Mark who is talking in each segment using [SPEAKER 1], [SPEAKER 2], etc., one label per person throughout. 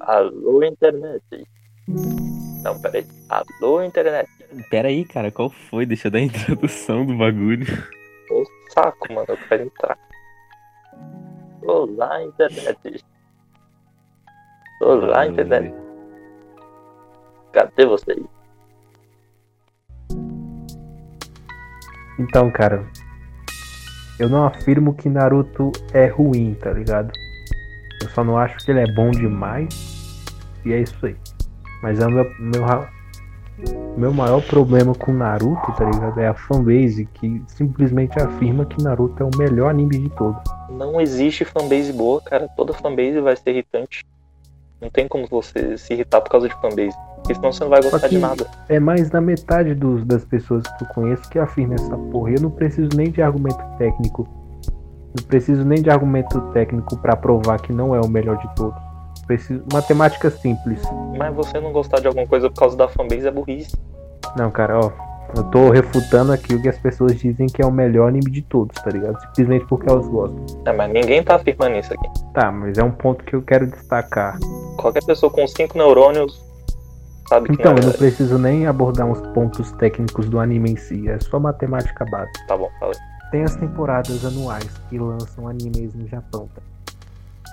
[SPEAKER 1] Alô, internet. Não, peraí. Alô, internet.
[SPEAKER 2] Pera aí, cara, qual foi? Deixa eu dar a introdução do bagulho.
[SPEAKER 1] Ô saco, mano, eu quero entrar. Olá, internet. Olá, internet. Cadê vocês?
[SPEAKER 3] Então, cara, eu não afirmo que Naruto é ruim, tá ligado? Eu só não acho que ele é bom demais. E é isso aí. Mas é o meu, meu, meu maior problema com Naruto, tá ligado? É a fanbase que simplesmente afirma que Naruto é o melhor anime de todos.
[SPEAKER 1] Não existe fanbase boa, cara. Toda fanbase vai ser irritante. Não tem como você se irritar por causa de fanbase. Porque senão você não vai gostar de nada.
[SPEAKER 3] É mais da metade dos, das pessoas que eu conheço que afirma essa porra. Eu não preciso nem de argumento técnico. Não preciso nem de argumento técnico pra provar que não é o melhor de todos. Preciso matemática simples.
[SPEAKER 1] Mas você não gostar de alguma coisa por causa da fanbase é burrice.
[SPEAKER 3] Não, cara, ó. Eu tô refutando aqui o que as pessoas dizem que é o melhor anime de todos, tá ligado? Simplesmente porque elas gostam.
[SPEAKER 1] É, mas ninguém tá afirmando isso aqui.
[SPEAKER 3] Tá, mas é um ponto que eu quero destacar.
[SPEAKER 1] Qualquer pessoa com cinco neurônios sabe que
[SPEAKER 3] Então,
[SPEAKER 1] não
[SPEAKER 3] eu
[SPEAKER 1] é
[SPEAKER 3] não preciso nem abordar uns pontos técnicos do anime em si. É só matemática básica.
[SPEAKER 1] Tá bom, falei.
[SPEAKER 3] Tem as temporadas anuais que lançam animes no Japão, tá?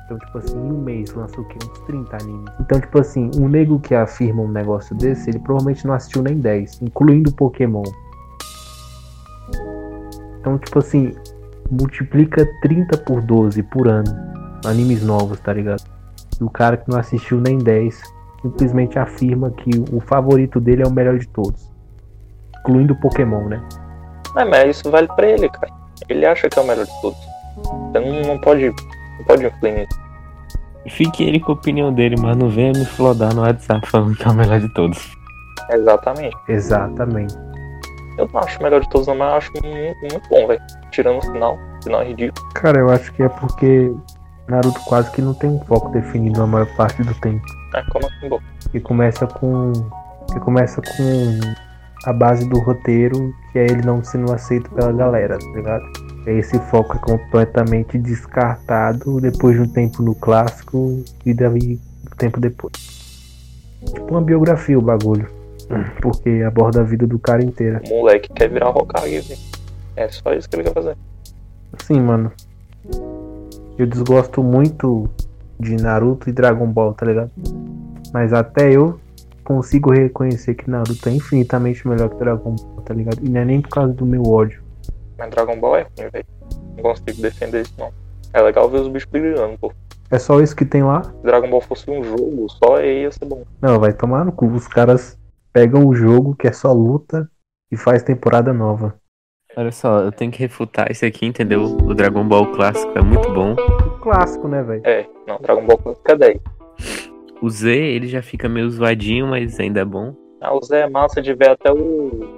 [SPEAKER 3] Então, tipo assim, em um mês lança o quê? Uns 30 animes. Então, tipo assim, um nego que afirma um negócio desse, ele provavelmente não assistiu nem 10, incluindo Pokémon. Então, tipo assim, multiplica 30 por 12 por ano. Animes novos, tá ligado? E o cara que não assistiu nem 10 simplesmente afirma que o favorito dele é o melhor de todos. Incluindo Pokémon, né?
[SPEAKER 1] É, mas isso vale pra ele, cara. Ele acha que é o melhor de todos. Você não, não pode. Não pode influir nisso.
[SPEAKER 2] Fique ele com a opinião dele, mas não venha me flodar no WhatsApp falando que é o melhor de todos.
[SPEAKER 1] Exatamente.
[SPEAKER 3] Exatamente.
[SPEAKER 1] Eu não acho o melhor de todos, não, mas eu acho muito, muito bom, velho. Tirando o final. O final é ridículo.
[SPEAKER 3] Cara, eu acho que é porque Naruto quase que não tem um foco definido na maior parte do tempo.
[SPEAKER 1] É, como assim, bom?
[SPEAKER 3] Que começa com. Que começa com a base do roteiro, que é ele não sendo aceito pela galera, tá ligado? Aí esse foco é completamente descartado depois de um tempo no clássico e daí um tempo depois. Tipo uma biografia o bagulho. Porque aborda a vida do cara inteira.
[SPEAKER 1] O moleque quer virar Hokage, velho. É só isso que ele quer fazer.
[SPEAKER 3] Sim, mano. Eu desgosto muito de Naruto e Dragon Ball, tá ligado? Mas até eu consigo reconhecer que Naruto é infinitamente melhor que Dragon Ball, tá ligado? E não é nem por causa do meu ódio.
[SPEAKER 1] Mas Dragon Ball é ruim, velho. Não consigo defender isso, não. É legal ver os bichos brilhando, pô.
[SPEAKER 3] É só isso que tem lá?
[SPEAKER 1] Se Dragon Ball fosse um jogo, só aí ia ser bom.
[SPEAKER 3] Não, vai tomar no cu. Os caras pegam o jogo que é só luta e faz temporada nova.
[SPEAKER 2] Olha só, eu tenho que refutar isso aqui, entendeu? O Dragon Ball clássico é muito bom.
[SPEAKER 3] O clássico, né, velho?
[SPEAKER 1] É, não, Dragon Ball Clássico é 10.
[SPEAKER 2] O Z, ele já fica meio zoadinho, mas ainda é bom.
[SPEAKER 1] Ah, o Zé é massa de ver até o.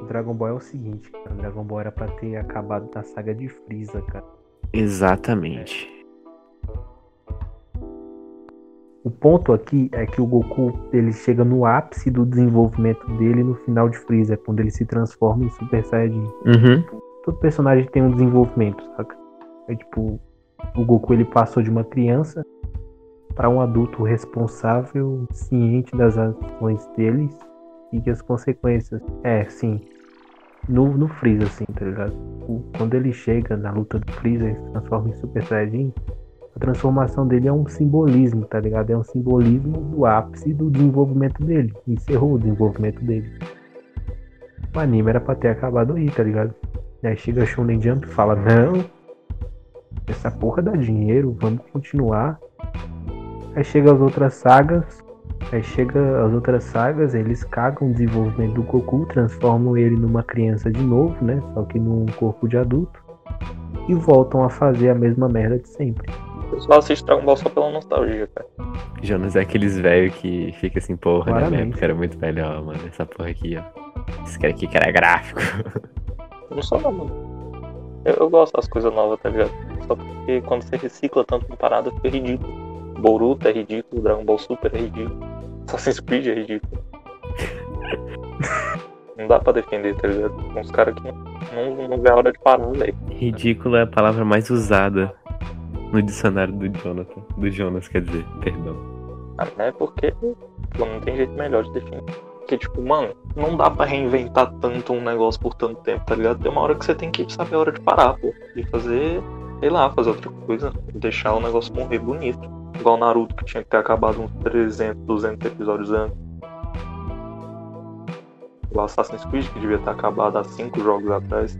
[SPEAKER 3] O Dragon Ball é o seguinte, cara. O Dragon Ball era pra ter acabado na saga de Freeza, cara.
[SPEAKER 2] Exatamente.
[SPEAKER 3] O ponto aqui é que o Goku ele chega no ápice do desenvolvimento dele no final de Freeza, quando ele se transforma em Super Saiyajin.
[SPEAKER 2] Uhum.
[SPEAKER 3] Todo personagem tem um desenvolvimento, saca? É tipo, o Goku ele passou de uma criança para um adulto responsável, ciente das ações deles e as consequências. É, sim. No, no Freeza, assim, tá ligado? O- quando ele chega na luta do Freeza e se transforma em Super Saiyajin, a transformação dele é um simbolismo, tá ligado? É um simbolismo do ápice do desenvolvimento dele. Encerrou o desenvolvimento dele. O anime era pra ter acabado aí, tá ligado? E aí chega Shonen Jump e fala, não, essa porra dá dinheiro, vamos continuar. Aí chega as outras sagas, aí chega as outras sagas, eles cagam o desenvolvimento do Goku, transformam ele numa criança de novo, né? Só que num corpo de adulto. E voltam a fazer a mesma merda de sempre.
[SPEAKER 1] Eu só assisto Dragon Ball só pela nostalgia, cara.
[SPEAKER 2] Jonas é aqueles velhos que fica assim, porra, né? Minha
[SPEAKER 3] Claramente.
[SPEAKER 2] época era muito melhor, mano. Essa porra aqui, ó. Esse cara aqui que era gráfico.
[SPEAKER 1] Eu não sou não, mano. Eu, eu gosto das coisas novas, tá ligado? Só porque quando você recicla tanto uma parada, fica ridículo. Boruto é ridículo, Dragon Ball Super é ridículo, Assassin's Creed é ridículo. não dá pra defender, tá ligado? Com os caras que não, não, não vê a hora de parar, velho.
[SPEAKER 2] Ridículo é a palavra mais usada no dicionário do Jonathan. Do Jonas, quer dizer, perdão.
[SPEAKER 1] Ah, né? Porque pô, não tem jeito melhor de definir. Porque, tipo, mano, não dá pra reinventar tanto um negócio por tanto tempo, tá ligado? Tem uma hora que você tem que saber a hora de parar, pô. de fazer, sei lá, fazer outra coisa. Deixar o negócio morrer bonito. Igual Naruto, que tinha que ter acabado uns 300, 200 episódios antes. o Assassin's Creed, que devia ter acabado há 5 jogos atrás.